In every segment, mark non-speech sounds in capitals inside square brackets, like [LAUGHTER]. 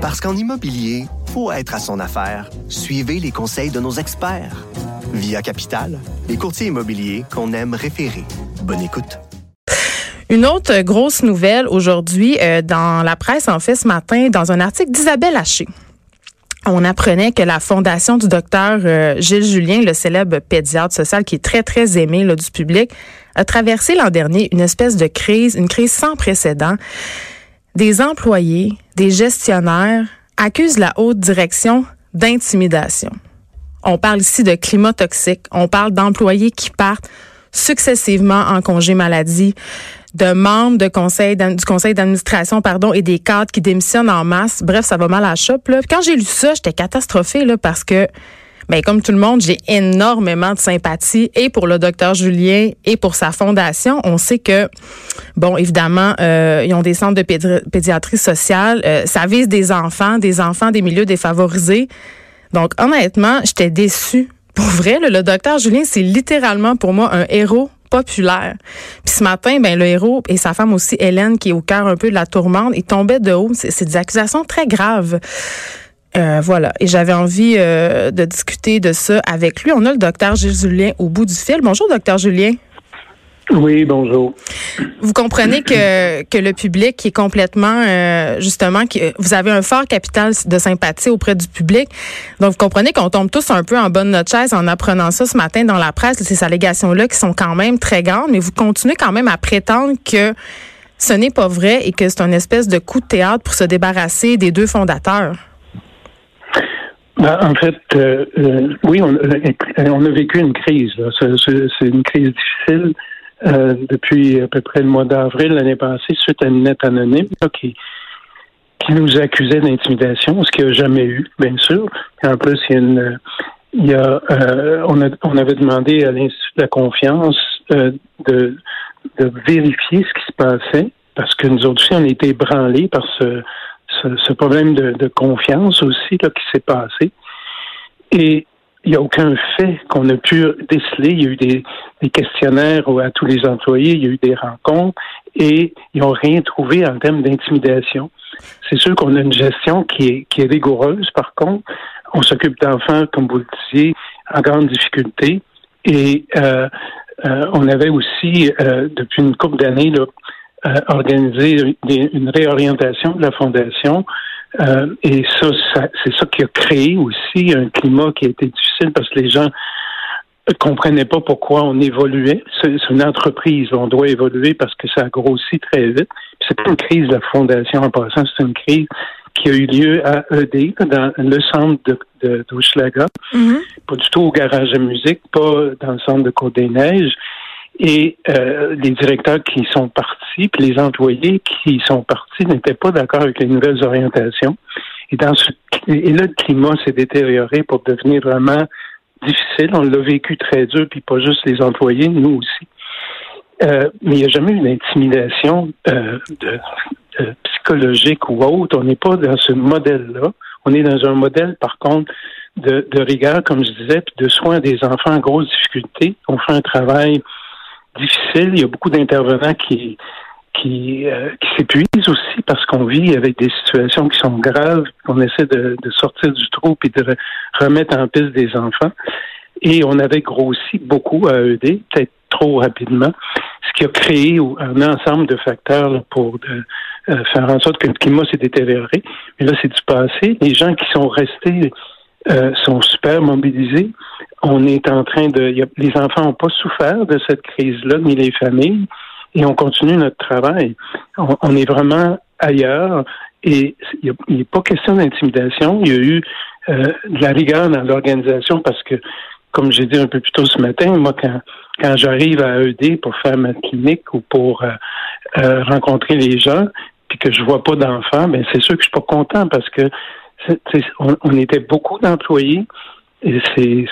Parce qu'en immobilier, faut être à son affaire. Suivez les conseils de nos experts. Via Capital, les courtiers immobiliers qu'on aime référer. Bonne écoute. Une autre grosse nouvelle aujourd'hui euh, dans la presse, en fait, ce matin, dans un article d'Isabelle Haché. On apprenait que la fondation du docteur euh, Gilles Julien, le célèbre pédiatre social qui est très, très aimé là, du public, a traversé l'an dernier une espèce de crise, une crise sans précédent. Des employés, des gestionnaires accusent la haute direction d'intimidation. On parle ici de climat toxique. On parle d'employés qui partent successivement en congé maladie, de membres du conseil d'administration pardon et des cadres qui démissionnent en masse. Bref, ça va mal à la chope. Là. Quand j'ai lu ça, j'étais catastrophée parce que ben, comme tout le monde, j'ai énormément de sympathie et pour le docteur Julien et pour sa fondation. On sait que, bon, évidemment, euh, ils ont des centres de pédiatrie sociale. Euh, ça vise des enfants, des enfants des milieux défavorisés. Donc, honnêtement, j'étais déçue. Pour vrai, le docteur Julien, c'est littéralement pour moi un héros populaire. Puis ce matin, ben le héros et sa femme aussi, Hélène, qui est au cœur un peu de la tourmente, ils tombaient de haut. C'est des accusations très graves. Euh, voilà. Et j'avais envie euh, de discuter de ça avec lui. On a le docteur Gilles Julien au bout du fil. Bonjour, docteur Julien. Oui, bonjour. Vous comprenez que, que le public est complètement, euh, justement, que vous avez un fort capital de sympathie auprès du public. Donc, vous comprenez qu'on tombe tous un peu en bonne notre chaise en apprenant ça ce matin dans la presse, ces allégations-là qui sont quand même très grandes, mais vous continuez quand même à prétendre que ce n'est pas vrai et que c'est une espèce de coup de théâtre pour se débarrasser des deux fondateurs. Ben, en fait, euh, euh, oui, on, on, a vécu une crise. C'est une crise difficile. Euh, depuis à peu près le mois d'avril l'année passée, suite à une lettre anonyme qui, qui nous accusait d'intimidation, ce qu'il n'y a jamais eu, bien sûr. en plus, il y a une, il y a, euh, on, a, on avait demandé à l'Institut de la confiance euh, de, de vérifier ce qui se passait, parce que nous autres aussi, on a été ébranlés par ce, ce, ce problème de, de, confiance aussi là, qui s'est passé. Et il n'y a aucun fait qu'on a pu déceler. Il y a eu des, questionnaires à tous les employés, il y a eu des rencontres et ils n'ont rien trouvé en termes d'intimidation. C'est sûr qu'on a une gestion qui est, qui est rigoureuse, par contre. On s'occupe d'enfants, comme vous le disiez, en grande difficulté. Et euh, euh, on avait aussi, euh, depuis une couple d'années, organisé une réorientation de la fondation euh, et ça, c'est ça qui a créé aussi un climat qui a été difficile parce que les gens ne comprenaient pas pourquoi on évoluait. C'est une entreprise, on doit évoluer parce que ça a grossi très vite. C'est pas une crise de la fondation en passant, c'est une crise qui a eu lieu à ED, dans le centre de, de mm-hmm. pas du tout au garage de musique, pas dans le centre de Côte-des-Neiges et euh, les directeurs qui sont partis, puis les employés qui sont partis n'étaient pas d'accord avec les nouvelles orientations. Et dans ce et là, le climat s'est détérioré pour devenir vraiment difficile. On l'a vécu très dur, puis pas juste les employés, nous aussi. Euh, mais il n'y a jamais eu d'intimidation euh, psychologique ou autre. On n'est pas dans ce modèle-là. On est dans un modèle, par contre, de, de rigueur, comme je disais, puis de soins des enfants en grosse difficulté. On fait un travail difficile. Il y a beaucoup d'intervenants qui qui, euh, qui s'épuisent aussi parce qu'on vit avec des situations qui sont graves, qu'on essaie de, de, sortir du trou et de remettre en piste des enfants. Et on avait grossi beaucoup à ED, peut-être trop rapidement, ce qui a créé un ensemble de facteurs pour de, euh, faire en sorte que le climat s'est détérioré. Mais là, c'est du passé. Les gens qui sont restés euh, sont super mobilisés. On est en train de. les enfants n'ont pas souffert de cette crise-là, ni les familles, et on continue notre travail. On, est vraiment ailleurs. Et il n'est pas question d'intimidation. Il y a eu euh, de la rigueur dans l'organisation parce que, comme j'ai dit un peu plus tôt ce matin, moi, quand, quand j'arrive à ED pour faire ma clinique ou pour euh, rencontrer les gens, puis que je vois pas d'enfants, ben c'est sûr que je suis pas content parce que on, était beaucoup d'employés. Et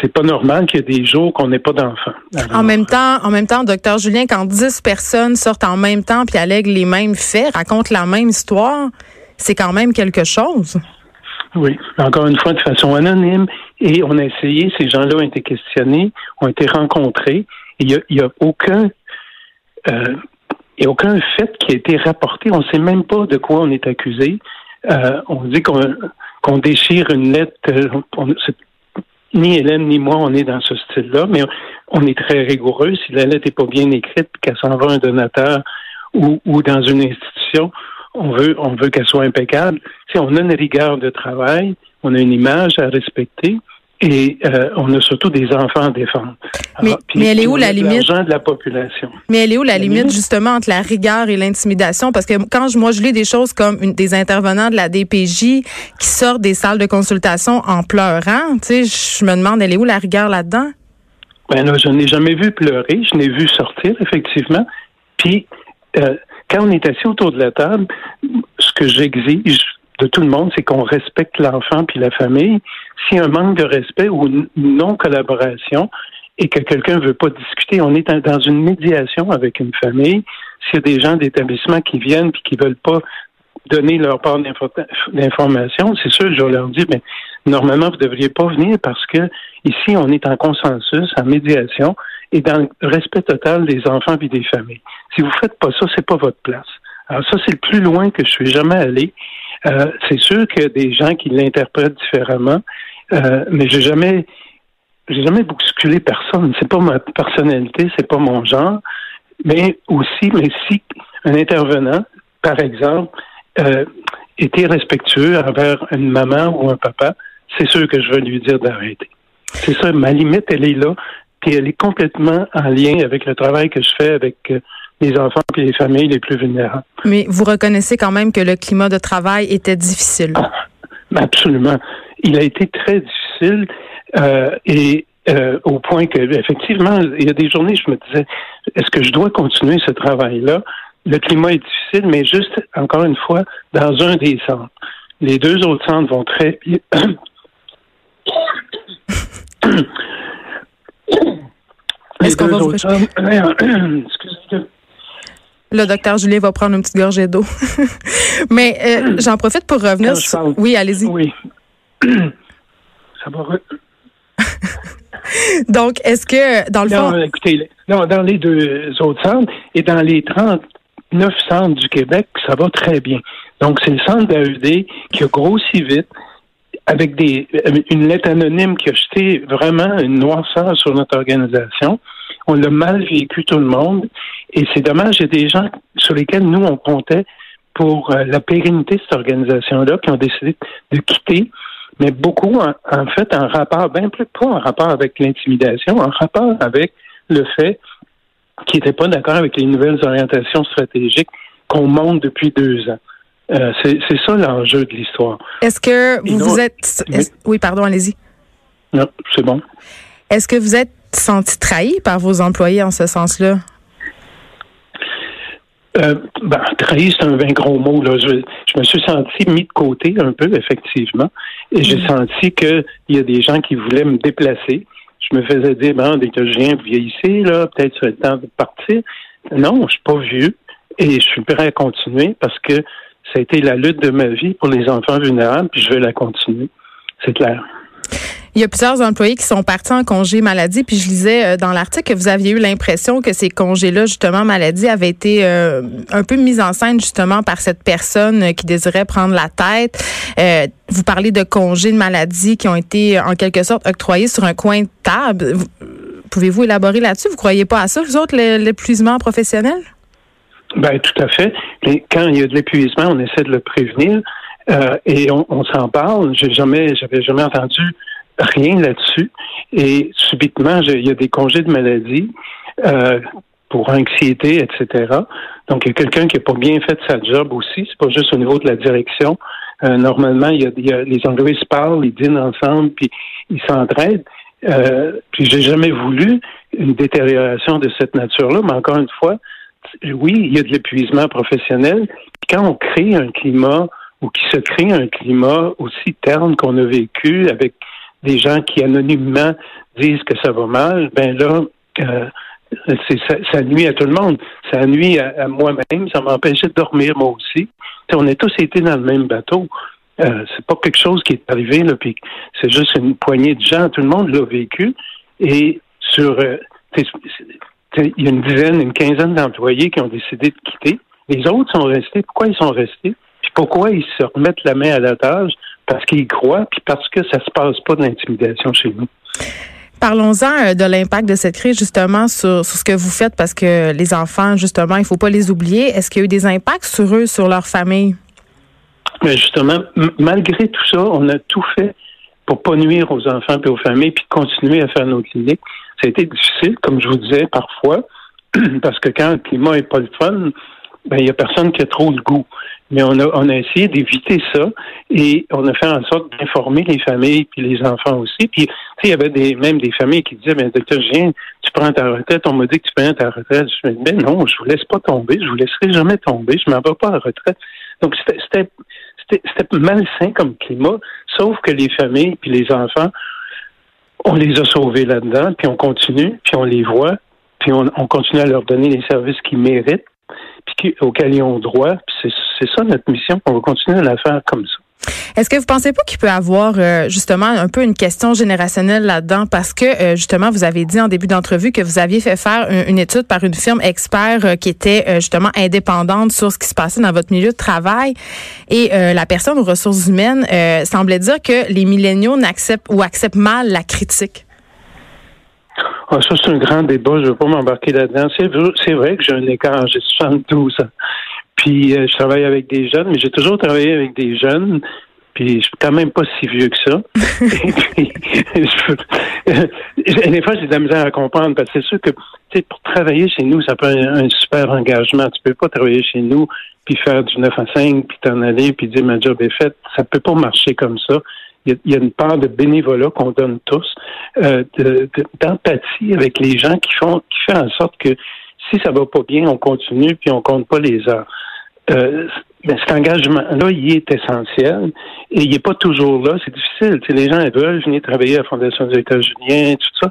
c'est, pas normal qu'il y ait des jours qu'on n'ait pas d'enfants. En même temps, en même temps, docteur Julien, quand 10 personnes sortent en même temps puis allèguent les mêmes faits, racontent la même histoire, c'est quand même quelque chose. Oui, encore une fois, de façon anonyme. Et on a essayé, ces gens-là ont été questionnés, ont été rencontrés. Il n'y a, y a aucun euh, il y a aucun fait qui a été rapporté. On ne sait même pas de quoi on est accusé. on dit qu'on déchire une lettre. ni Hélène ni moi, on est dans ce style-là, mais on est très rigoureux. Si la lettre n'est pas bien écrite, qu'elle s'en va à un donateur ou, ou dans une institution, on veut, on veut qu'elle soit impeccable. Si on a une rigueur de travail, on a une image à respecter. Et euh, on a surtout des enfants à défendre. mais, mais elle est où la limite? de la population. Mais elle est où la, limite, justement entre la rigueur et l'intimidation? Parce que quand je, moi je lis des choses comme une, des intervenants de la DPJ qui sortent des salles de consultation en pleurant, tu sais, je me demande elle est où la rigueur là-dedans? Ben là, je n'ai jamais vu pleurer, je n'ai vu sortir effectivement. Puis euh, quand on est assis autour de la table, ce que j'exige de tout le monde, c'est qu'on respecte l'enfant puis la famille. A un manque de respect ou une non-collaboration et que quelqu'un veut pas discuter, on est dans une médiation avec une famille. S'il y a des gens d'établissement qui viennent puis qui veulent pas donner leur part d'information, c'est sûr, je leur dis, mais normalement, vous ne devriez pas venir parce que ici, on est en consensus, en médiation et dans le respect total des enfants et des familles. Si vous faites pas ça, c'est pas votre place. Alors ça, c'est le plus loin que je suis jamais allé. Euh, c'est sûr qu'il y a des gens qui l'interprètent différemment, euh, mais j'ai jamais, j'ai jamais bousculé personne. C'est pas ma personnalité, c'est pas mon genre. Mais aussi, mais si un intervenant, par exemple, euh, était respectueux envers une maman ou un papa, c'est sûr que je vais lui dire d'arrêter. C'est ça, ma limite, elle est là, puis elle est complètement en lien avec le travail que je fais avec euh, les enfants et les familles les plus vulnérables. Mais vous reconnaissez quand même que le climat de travail était difficile. Ah, absolument. Il a été très difficile euh, et euh, au point que, effectivement, il y a des journées, je me disais, est-ce que je dois continuer ce travail-là? Le climat est difficile, mais juste, encore une fois, dans un des centres. Les deux autres centres vont très bien. [COUGHS] Est-ce qu'on va vous... [COUGHS] Le docteur Julien va prendre une petite gorgée d'eau. [LAUGHS] Mais euh, j'en profite pour revenir. Oui, allez-y. Oui. [CLEARS THROAT] Ça va. [LAUGHS] Donc, est-ce que, dans le non, fond. Écoutez, non, dans les deux autres centres et dans les 39 centres du Québec, ça va très bien. Donc, c'est le centre d'AED qui a grossi vite avec des, une lettre anonyme qui a jeté vraiment une noirceur sur notre organisation. On l'a mal vécu tout le monde. Et c'est dommage, il y a des gens sur lesquels nous, on comptait pour euh, la pérennité de cette organisation-là qui ont décidé de quitter, mais beaucoup, en, fait, en rapport, bien plus pas en rapport avec l'intimidation, en rapport avec le fait qu'ils n'étaient pas d'accord avec les nouvelles orientations stratégiques qu'on monte depuis deux ans. Euh, c'est ça l'enjeu de l'histoire. Est-ce que vous vous êtes... oui, pardon, allez-y. Non, c'est bon. Est-ce que vous êtes senti trahi par vos employés en ce sens-là? Euh, ben, trahi, c'est un bien gros mot. Là. Je, me suis senti mis de côté un peu, effectivement. Et j'ai mm. senti qu'il y a des gens qui voulaient me déplacer. Je me faisais dire, ben, dès que je viens vieillisser, là, peut-être c'est le temps de partir. Non, je suis pas vieux et je suis prêt à continuer parce que ça a été la lutte de ma vie pour les enfants vulnérables, puis je vais la continuer. C'est clair. Il y a plusieurs employés qui sont partis en congé maladie, puis je lisais euh, dans l'article que vous aviez eu l'impression que ces congés-là, justement, maladie, avaient été euh, un peu mis en scène, justement, par cette personne qui désirait prendre la tête. Euh, vous parlez de congés de maladie qui ont été, en quelque sorte, octroyés sur un coin de table. Pouvez-vous élaborer là-dessus? Vous croyez pas à ça, vous autres, l'épuisement professionnel? Ben, tout à fait. quand il y a de l'épuisement, on essaie de le prévenir. et on, on s'en parle. J'ai jamais, j'avais jamais entendu rien là-dessus. Et subitement, il y a des congés de maladie euh, pour anxiété, etc. Donc, il y a quelqu'un qui n'a pas bien fait sa job aussi. C'est pas juste au niveau de la direction. Euh, normalement, il y, a, les employés se parlent, ils dînent ensemble, puis ils s'entraident. Euh, puis j'ai jamais voulu une détérioration de cette nature-là, mais encore une fois, oui, il y a de l'épuisement professionnel. Quand on crée un climat ou qui se crée un climat aussi terne qu'on a vécu avec des gens qui anonymement disent que ça va mal, ben là, euh, ça, nuit à tout le monde. Ça nuit à, moi-même. Ça m'empêchait de dormir moi aussi. on a tous été dans le même bateau. Euh, c'est pas quelque chose qui est arrivé là, puis c'est juste une poignée de gens. Tout le monde l'a vécu. Et sur, euh, il y a une dizaine, une quinzaine d'employés qui ont décidé de quitter. Les autres sont restés. Pourquoi ils sont restés? Puis pourquoi ils se remettent la main à la tâche? Parce qu'ils croient, puis parce que ça se passe pas d'intimidation chez nous. Parlons-en euh, de l'impact de cette crise justement sur, sur, ce que vous faites parce que les enfants, justement, il faut pas les oublier. Est-ce qu'il y a eu des impacts sur eux, sur leur famille? Mais justement, malgré tout ça, on a tout fait pour pas nuire aux enfants et aux familles, puis continuer à faire nos cliniques. Ça a été difficile, comme je vous disais, parfois, [CLEARS THROAT] parce que quand le climat est pas le fun, ben il y a personne qui a trop le goût. Mais on a, on a essayé d'éviter ça et on a fait en sorte d'informer les familles puis les enfants aussi. Puis, il y avait des, même des familles qui disaient, ben, docteur viens, tu prends ta retraite. On m'a dit que tu prends ta retraite. Je me dis, ben non, je vous laisse pas tomber. Je vous laisserai jamais tomber. Je m'en vais pas à la retraite. Donc, c'était, malsain comme climat, sauf que les familles puis les enfants, on les a sauvés là-dedans, puis on continue, puis on les voit, puis on, on continue à leur donner les services qu'ils méritent puis auxquels ils ont droit. C'est ça notre mission. On va continuer à la faire comme ça. Est-ce que vous pensez pas qu'il peut y avoir euh, justement un peu une question générationnelle là-dedans? Parce que euh, justement vous avez dit en début d'entrevue que vous aviez fait faire une, étude par une firme expert euh, qui était justement indépendante sur ce qui se passait dans votre milieu de travail et la personne aux ressources humaines semblait dire que les milléniaux n'acceptent ou acceptent mal la critique. Ah, ça, c'est un grand débat. Je ne veux pas m'embarquer là-dedans. C'est vrai que j'ai un écart. J'ai 72 ans. Puis, euh, je travaille avec des jeunes, mais j'ai toujours travaillé avec des jeunes. Puis, je suis quand même pas si vieux que ça. [LAUGHS] et [LAUGHS] des fois, j'ai de la misère à comprendre parce que c'est sûr que, tu sais, pour travailler chez nous, ça peut être un super engagement. Tu peux pas travailler chez nous puis faire du 9 à 5 puis t'en aller puis dire ma job est faite. Ça peut pas marcher comme ça il y, a une part de bénévolat qu'on donne tous, euh, d'empathie avec les gens qui font, qui fait en sorte que si ça va pas bien, on continue puis on compte pas les heures. Euh, ben, cet engagement-là, il est essentiel et il n'est pas toujours là. C'est difficile. les gens veulent venir travailler à la Fondation des États-Unis, tout ça,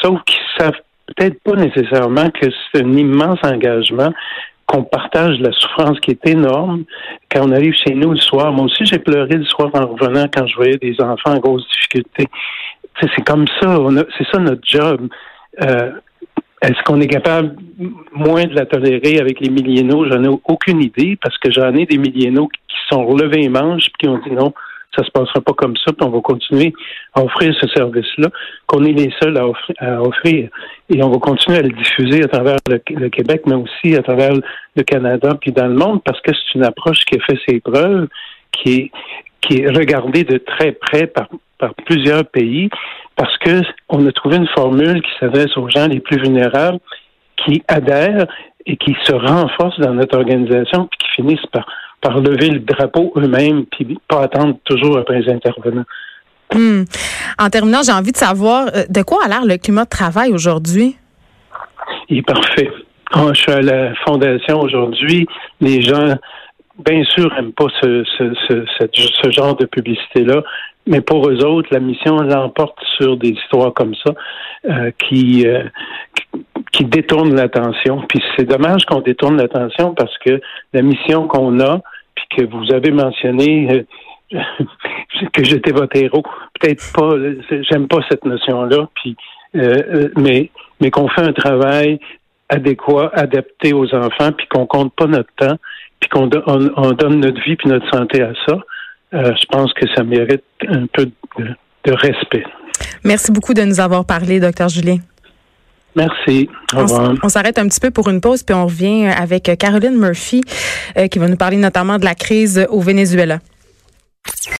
sauf qu'ils savent peut-être pas nécessairement que c'est un immense engagement qu'on partage la souffrance qui est énorme quand on arrive chez nous le soir. Moi aussi, j'ai pleuré le soir en revenant quand je voyais des enfants en grosse difficulté. C'est comme ça, c'est ça notre job. Euh, est-ce qu'on est capable moins de la tolérer avec les millénaux? J'en ai aucune idée parce que j'en ai des millénaux qui sont relevés les manches et qui ont dit non, ça se passera pas comme ça, puis on va continuer à offrir ce service-là, qu'on est les seuls à offrir, Et on va continuer à le diffuser à travers le, Québec, mais aussi à travers le Canada, puis dans le monde, parce que c'est une approche qui a fait ses preuves, qui est, qui est regardée de très près par, par plusieurs pays, parce que on a trouvé une formule qui s'adresse aux gens les plus vulnérables, qui adhèrent et qui se renforcent dans notre organisation, puis qui finissent par par lever le drapeau eux-mêmes, puis pas attendre toujours après les intervenants. Hmm. En terminant, j'ai envie de savoir euh, de quoi a l'air le climat de travail aujourd'hui? Il est parfait. Ah, je suis à la fondation aujourd'hui. Les gens, bien sûr, n'aiment pas ce, ce, genre de publicité-là, mais pour eux autres, la mission l'emporte sur des histoires comme ça euh, qui, euh, qui détournent l'attention. Puis c'est dommage qu'on détourne l'attention parce que la mission qu'on a, puis que vous avez mentionné euh, [LAUGHS] que j'étais votre héros. Peut-être pas, j'aime pas cette notion-là, puis euh, mais mais qu'on fait un travail adéquat, adapté aux enfants, puis qu'on compte pas notre temps, puis qu'on on, donne notre vie puis notre santé à ça. Je pense que ça mérite un peu de, de respect. Merci beaucoup de nous avoir parlé, docteur Julien. Merci. Au revoir. On, s'arrête un petit peu pour une pause, puis on revient avec Caroline Murphy, euh, qui va nous parler notamment de la crise au Venezuela.